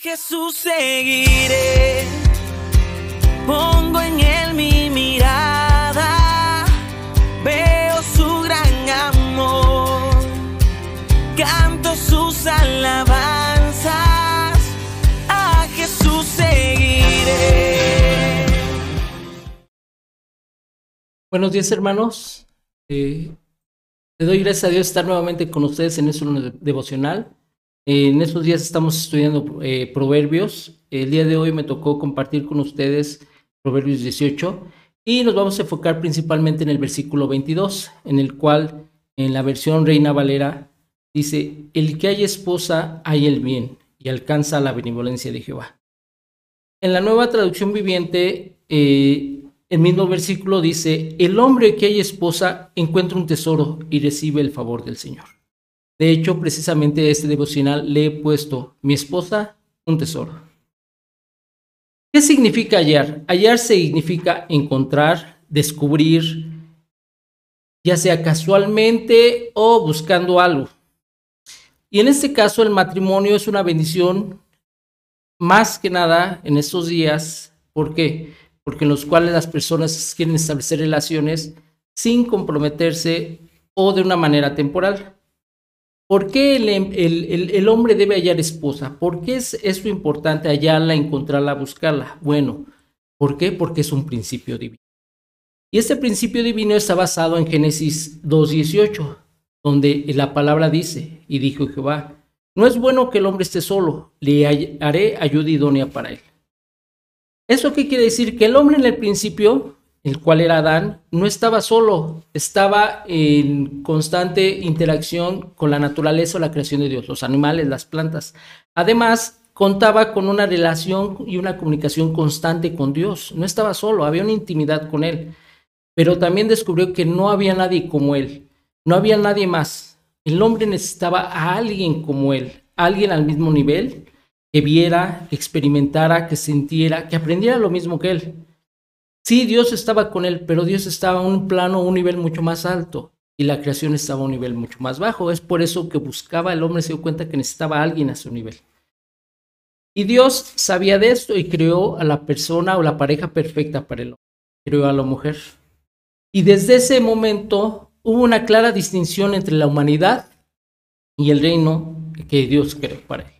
Jesús seguiré, pongo en él mi mirada, veo su gran amor, canto sus alabanzas, a Jesús seguiré. Buenos días hermanos, eh, le doy gracias a Dios estar nuevamente con ustedes en este devocional. En estos días estamos estudiando eh, Proverbios. El día de hoy me tocó compartir con ustedes Proverbios 18 y nos vamos a enfocar principalmente en el versículo 22, en el cual en la versión Reina Valera dice, el que hay esposa hay el bien y alcanza la benevolencia de Jehová. En la nueva traducción viviente, eh, el mismo versículo dice, el hombre que hay esposa encuentra un tesoro y recibe el favor del Señor. De hecho, precisamente este devocional le he puesto mi esposa un tesoro. ¿Qué significa hallar? Hallar significa encontrar, descubrir, ya sea casualmente o buscando algo. Y en este caso el matrimonio es una bendición más que nada en estos días. ¿Por qué? Porque en los cuales las personas quieren establecer relaciones sin comprometerse o de una manera temporal. ¿Por qué el, hombre debe hallar esposa? ¿Por qué es esto importante hallarla, encontrarla, buscarla? Bueno, ¿por qué? Porque es un principio divino. Y este principio divino está basado en Génesis 2.18, donde la palabra dice, y dijo Jehová, no es bueno que el hombre esté solo, le haré ayuda idónea para él. ¿Eso qué quiere decir? Que el hombre en el principio el cual era Adán, no estaba solo, estaba en constante interacción con la naturaleza o la creación de Dios, los animales, las plantas. Además, contaba con una relación y una comunicación constante con Dios. No estaba solo, había una intimidad con Él. Pero también descubrió que no había nadie como Él, no había nadie más. El hombre necesitaba a alguien como Él, alguien al mismo nivel, que viera, que experimentara, que sintiera, que aprendiera lo mismo que Él. Sí, Dios estaba con él, pero Dios estaba a un plano, un nivel mucho más alto y la creación estaba a un nivel mucho más bajo. Es por eso que buscaba el hombre, se dio cuenta que necesitaba a alguien a su nivel. Y Dios sabía de esto y creó a la persona o la pareja perfecta para el hombre. Creó a la mujer. Y desde ese momento hubo una clara distinción entre la humanidad y el reino que Dios creó para él.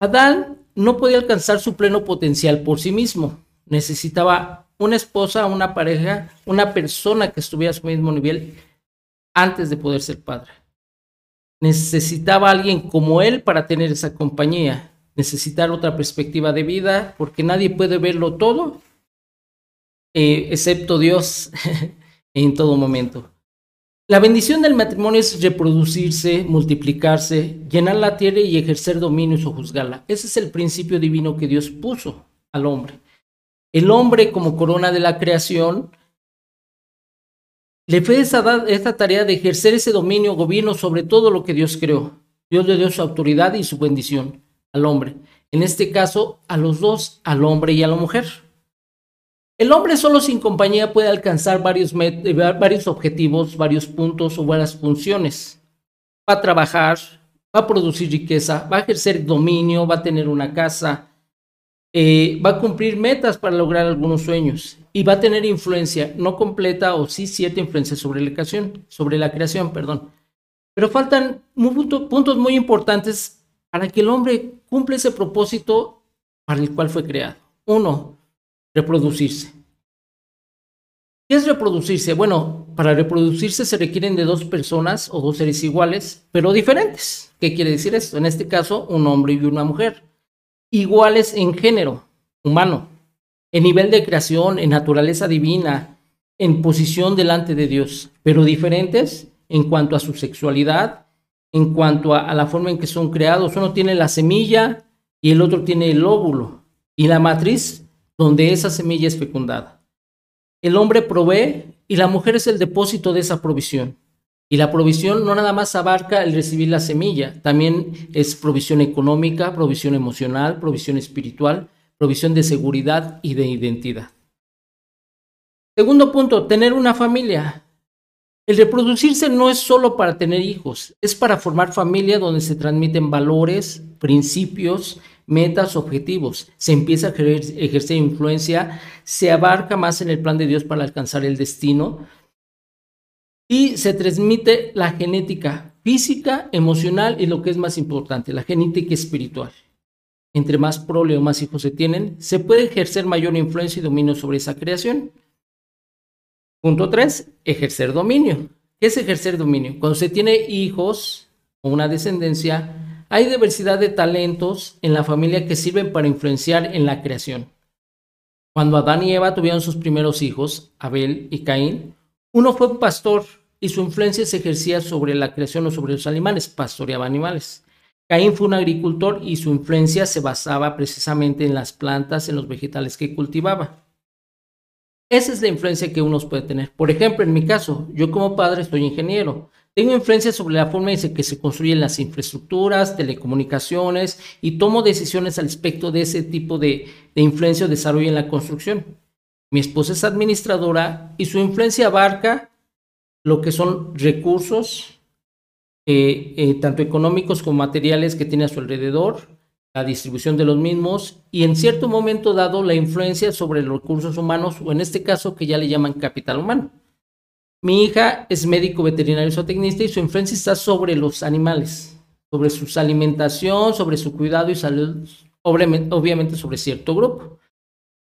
Adán no podía alcanzar su pleno potencial por sí mismo. Necesitaba una esposa, una pareja, una persona que estuviera a su mismo nivel antes de poder ser padre. Necesitaba a alguien como él para tener esa compañía, necesitar otra perspectiva de vida, porque nadie puede verlo todo, eh, excepto Dios en todo momento. La bendición del matrimonio es reproducirse, multiplicarse, llenar la tierra y ejercer dominio o juzgarla. Ese es el principio divino que Dios puso al hombre. El hombre como corona de la creación le fue esa, esta tarea de ejercer ese dominio, gobierno sobre todo lo que Dios creó. Dios le dio su autoridad y su bendición al hombre. En este caso, a los dos, al hombre y a la mujer. El hombre solo sin compañía puede alcanzar varios, eh, varios objetivos, varios puntos o varias funciones. Va a trabajar, va a producir riqueza, va a ejercer dominio, va a tener una casa, eh, va a cumplir metas para lograr algunos sueños y va a tener influencia, no completa o sí cierta influencia sobre la creación, sobre la creación, perdón. Pero faltan puntos muy importantes para que el hombre cumpla ese propósito para el cual fue creado. Uno, reproducirse. ¿Qué es reproducirse? Bueno, para reproducirse se requieren de dos personas o dos seres iguales, pero diferentes. ¿Qué quiere decir esto? En este caso, un hombre y una mujer iguales en género humano, en nivel de creación, en naturaleza divina, en posición delante de Dios, pero diferentes en cuanto a su sexualidad, en cuanto a, la forma en que son creados. Uno tiene la semilla y el otro tiene el óvulo y la matriz donde esa semilla es fecundada. El hombre provee y la mujer es el depósito de esa provisión. Y la provisión no nada más abarca el recibir la semilla, también es provisión económica, provisión emocional, provisión espiritual, provisión de seguridad y de identidad. Segundo punto, tener una familia. El reproducirse no es solo para tener hijos, es para formar familia donde se transmiten valores, principios, metas, objetivos. Se empieza a ejercer influencia, se abarca más en el plan de Dios para alcanzar el destino y se transmite la genética física, emocional y lo que es más importante, la genética espiritual. Entre más prole o más hijos se tienen, se puede ejercer mayor influencia y dominio sobre esa creación. Punto 3. Ejercer dominio. ¿Qué es ejercer dominio? Cuando se tiene hijos o una descendencia, hay diversidad de talentos en la familia que sirven para influenciar en la creación. Cuando Adán y Eva tuvieron sus primeros hijos, Abel y Caín, uno fue pastor y su influencia se ejercía sobre la creación o sobre los animales, pastoreaba animales. Caín fue un agricultor y su influencia se basaba precisamente en las plantas, en los vegetales que cultivaba. Esa es la influencia que uno puede tener. Por ejemplo, en mi caso, yo como padre soy ingeniero. Tengo influencia sobre la forma en que se construyen las infraestructuras, telecomunicaciones y tomo decisiones al respecto de ese tipo de, influencia o desarrollo en la construcción. Mi esposa es administradora y su influencia abarca lo que son recursos, eh, eh, tanto económicos como materiales que tiene a su alrededor, la distribución de los mismos y en cierto momento dado la influencia sobre los recursos humanos o en este caso que ya le llaman capital humano. Mi hija es médico veterinario zootecnista y su influencia está sobre los animales, sobre su alimentación, sobre su cuidado y salud, obviamente sobre cierto grupo.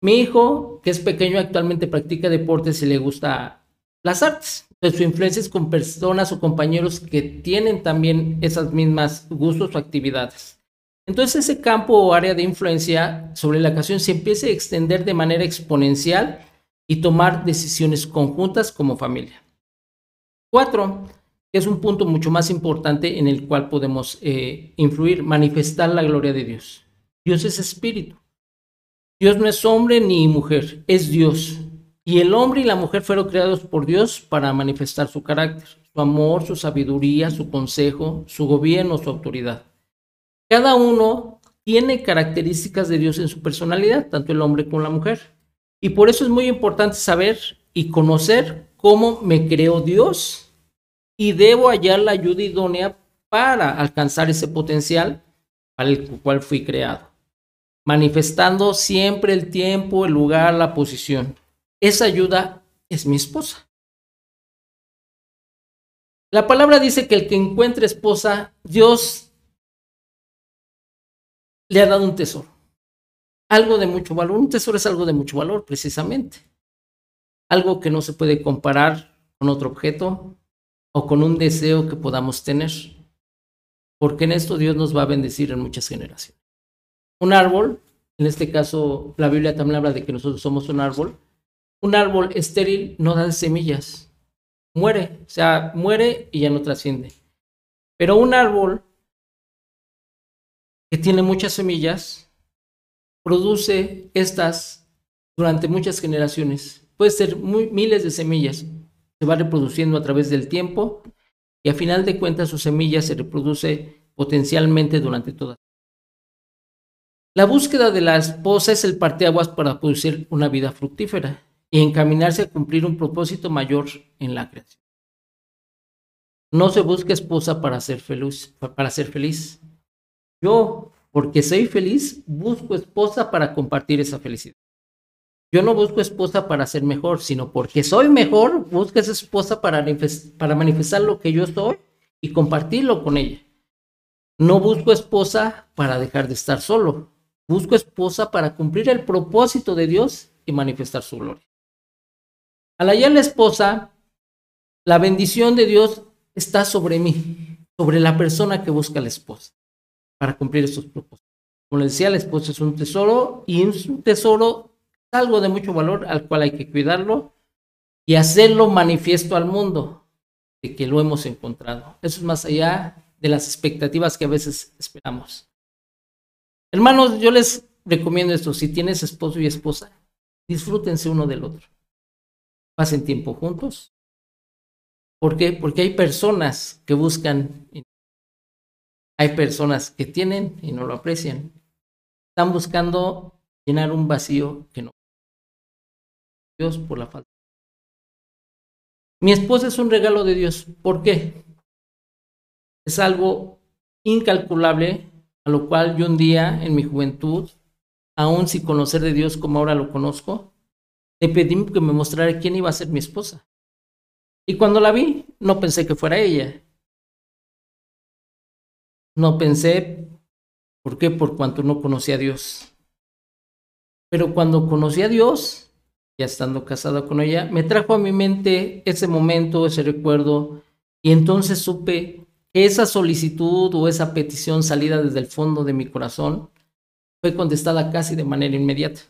Mi hijo, que es pequeño, actualmente practica deportes y le gusta las artes. Entonces, su influencia es con personas o compañeros que tienen también esas mismas gustos o actividades. Entonces ese campo o área de influencia sobre la canción se empieza a extender de manera exponencial y tomar decisiones conjuntas como familia. Cuatro, que es un punto mucho más importante en el cual podemos eh, influir, manifestar la gloria de Dios. Dios es espíritu. Dios no es hombre ni mujer, es Dios. Y el hombre y la mujer fueron creados por Dios para manifestar su carácter, su amor, su sabiduría, su consejo, su gobierno, su autoridad. Cada uno tiene características de Dios en su personalidad, tanto el hombre como la mujer. Y por eso es muy importante saber y conocer cómo me creó Dios y debo hallar la ayuda idónea para alcanzar ese potencial para el cual fui creado, manifestando siempre el tiempo, el lugar, la posición. Esa ayuda es mi esposa. La palabra dice que el que encuentre esposa, Dios le ha dado un tesoro. Algo de mucho valor. Un tesoro es algo de mucho valor, precisamente. Algo que no se puede comparar con otro objeto o con un deseo que podamos tener. Porque en esto Dios nos va a bendecir en muchas generaciones. Un árbol, en este caso la Biblia también habla de que nosotros somos un árbol. Un árbol estéril no da semillas. Muere, o sea, muere y ya no trasciende. Pero un árbol que tiene muchas semillas, produce estas durante muchas generaciones. Puede ser miles de semillas. Se va reproduciendo a través del tiempo y a final de cuentas su semilla se reproduce potencialmente durante toda. La búsqueda de la esposa es el parteaguas para producir una vida fructífera y encaminarse a cumplir un propósito mayor en la creación. No se busca esposa para ser feliz, para ser feliz. Yo, porque soy feliz, busco esposa para compartir esa felicidad. Yo no busco esposa para ser mejor, sino porque soy mejor, busco esa esposa para, para manifestar lo que yo soy y compartirlo con ella. No busco esposa para dejar de estar solo. Busco esposa para cumplir el propósito de Dios y manifestar su gloria. Al hallar la esposa, la bendición de Dios está sobre mí, sobre la persona que busca la esposa para cumplir estos propósitos. Como les decía, la esposa es un tesoro y es un tesoro algo de mucho valor al cual hay que cuidarlo y hacerlo manifiesto al mundo de que lo hemos encontrado. Eso es más allá de las expectativas que a veces esperamos. Hermanos, yo les recomiendo esto, si tienes esposo y esposa, disfrútense uno del otro. Pasen tiempo juntos. ¿Por qué? Porque hay personas que buscan hay personas que tienen y no lo aprecian. Están buscando llenar un vacío que no. Dios por la falta. Mi esposa es un regalo de Dios. ¿Por qué? Es algo incalculable a lo cual yo un día en mi juventud, aún sin conocer de Dios como ahora lo conozco, le pedí que me mostrara quién iba a ser mi esposa. Y cuando la vi, no pensé que fuera ella. No pensé, ¿por qué? Por cuanto no conocía a Dios. Pero cuando conocí a Dios, ya estando casada con ella, me trajo a mi mente ese momento, ese recuerdo, y entonces supe que esa solicitud o esa petición salida desde el fondo de mi corazón fue contestada casi de manera inmediata.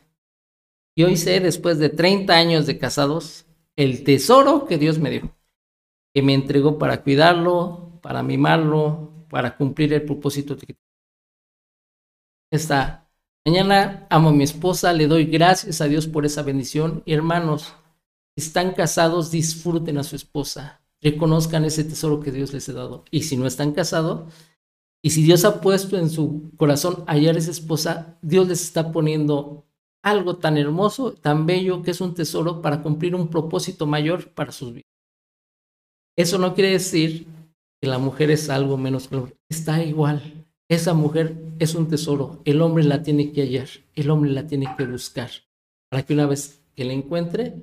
Y hoy sé, después de 30 años de casados, el tesoro que Dios me dio, que me entregó para cuidarlo, para mimarlo, para cumplir el propósito que Esta mañana amo a mi esposa, le doy gracias a Dios por esa bendición. Y hermanos, están casados, disfruten a su esposa, reconozcan ese tesoro que Dios les ha dado. Y si no están casados, y si Dios ha puesto en su corazón hallar esa esposa, Dios les está poniendo algo tan hermoso, tan bello, que es un tesoro para cumplir un propósito mayor para sus vidas. Eso no quiere decir que la mujer es algo menos que el hombre. Está igual. Esa mujer es un tesoro. El hombre la tiene que hallar. El hombre la tiene que buscar. Para que una vez que la encuentre,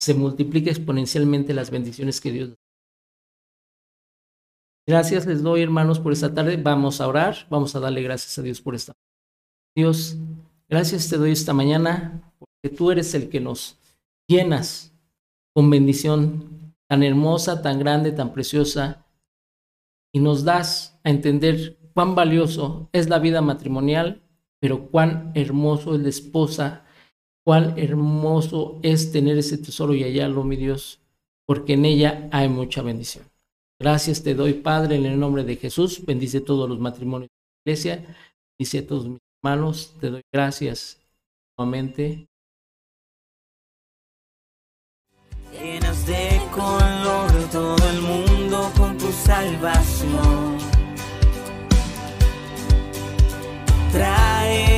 se multiplique exponencialmente las bendiciones que Dios Gracias les doy, hermanos, por esta tarde. Vamos a orar. Vamos a darle gracias a Dios por esta. Dios, gracias te doy esta mañana porque tú eres el que nos llenas con bendición tan hermosa, tan grande, tan preciosa, y nos das a entender cuán valioso es la vida matrimonial, pero cuán hermoso es la esposa, cuán hermoso es tener ese tesoro y hallarlo, mi Dios, porque en ella hay mucha bendición. Gracias te doy, Padre, en el nombre de Jesús. Bendice todos los matrimonios de la iglesia. Bendice a todos mis manos, te doy gracias nuevamente. Llenas de color todo el mundo con tu salvación. Trae